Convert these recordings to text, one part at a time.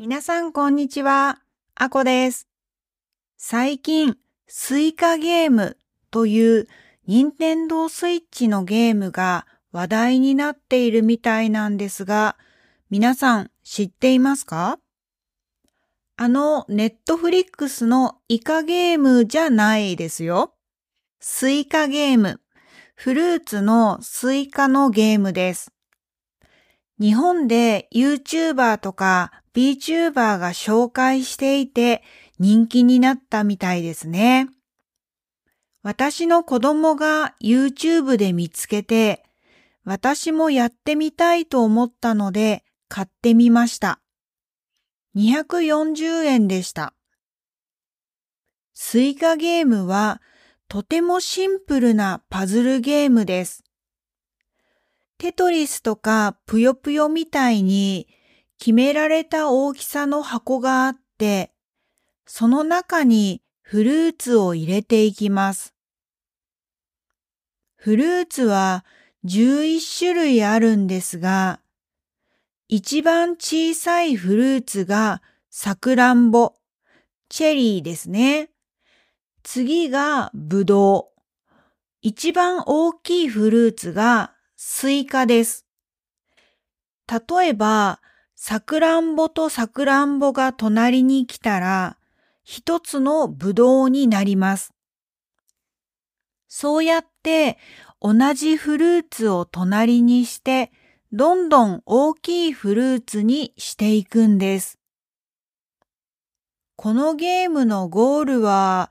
皆さんこんにちは。あこです。最近、スイカゲームという任天堂スイッチのゲームが話題になっているみたいなんですが、皆さん知っていますか？あのネットフリックスのイカゲームじゃないですよ。スイカゲーム。フルーツのスイカのゲームです。日本で YouTuber とか VTuber が紹介していて人気になったみたいですね。私の子供が YouTube で見つけて、私もやってみたいと思ったので買ってみました。240円でした。スイカゲームはとてもシンプルなパズルゲームです。テトリスとかぷよぷよみたいに決められた大きさの箱があって、その中にフルーツを入れていきます。フルーツは11種類あるんですが、一番小さいフルーツがさくらんぼ、チェリーですね。次がぶどう。一番大きいフルーツがスイカです。例えば、さくらんぼとさくらんぼが隣に来たら、一つのぶどうになります。そうやって同じフルーツを隣にして、どんどん大きいフルーツにしていくんです。このゲームのゴールは、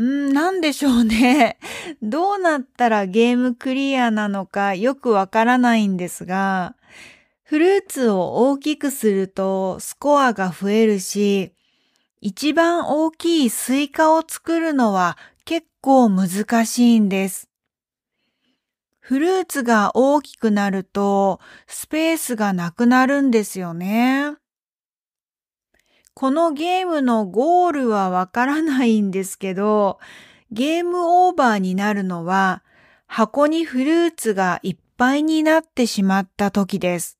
んなんでしょうね。どうなったらゲームクリアなのかよくわからないんですが、フルーツを大きくするとスコアが増えるし、一番大きいスイカを作るのは結構難しいんです。フルーツが大きくなるとスペースがなくなるんですよね。このゲームのゴールはわからないんですけど、ゲームオーバーになるのは箱にフルーツがいっぱいになってしまった時です。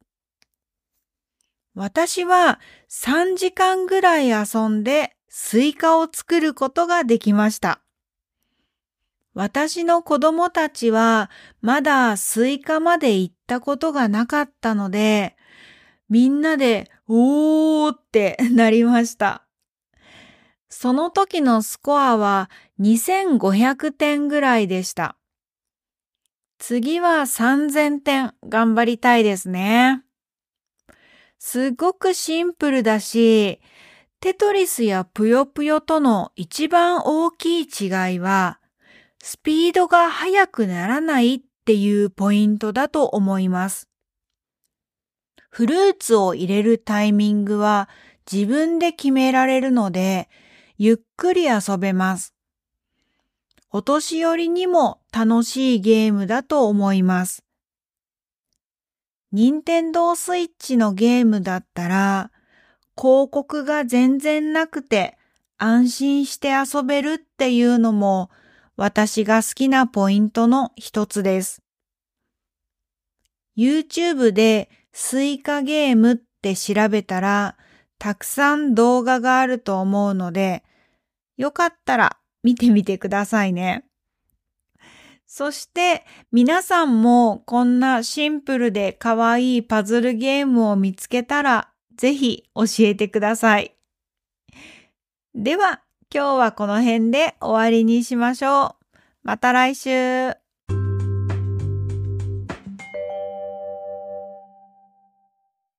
私は3時間ぐらい遊んでスイカを作ることができました。私の子供たちはまだスイカまで行ったことがなかったので、みんなでおーってなりました。その時のスコアは2500点ぐらいでした。次は3000点頑張りたいですね。すごくシンプルだし、テトリスやぷよぷよとの一番大きい違いは、スピードが速くならないっていうポイントだと思います。フルーツを入れるタイミングは自分で決められるので、ゆっくり遊べます。お年寄りにも楽しいゲームだと思います。任天堂スイッチのゲームだったら、広告が全然なくて安心して遊べるっていうのも私が好きなポイントの一つです。YouTube でスイカゲームって調べたら、たくさん動画があると思うので、よかったら見てみてくださいね。そして皆さんもこんなシンプルで可愛いパズルゲームを見つけたらぜひ教えてください。では今日はこの辺で終わりにしましょう。また来週。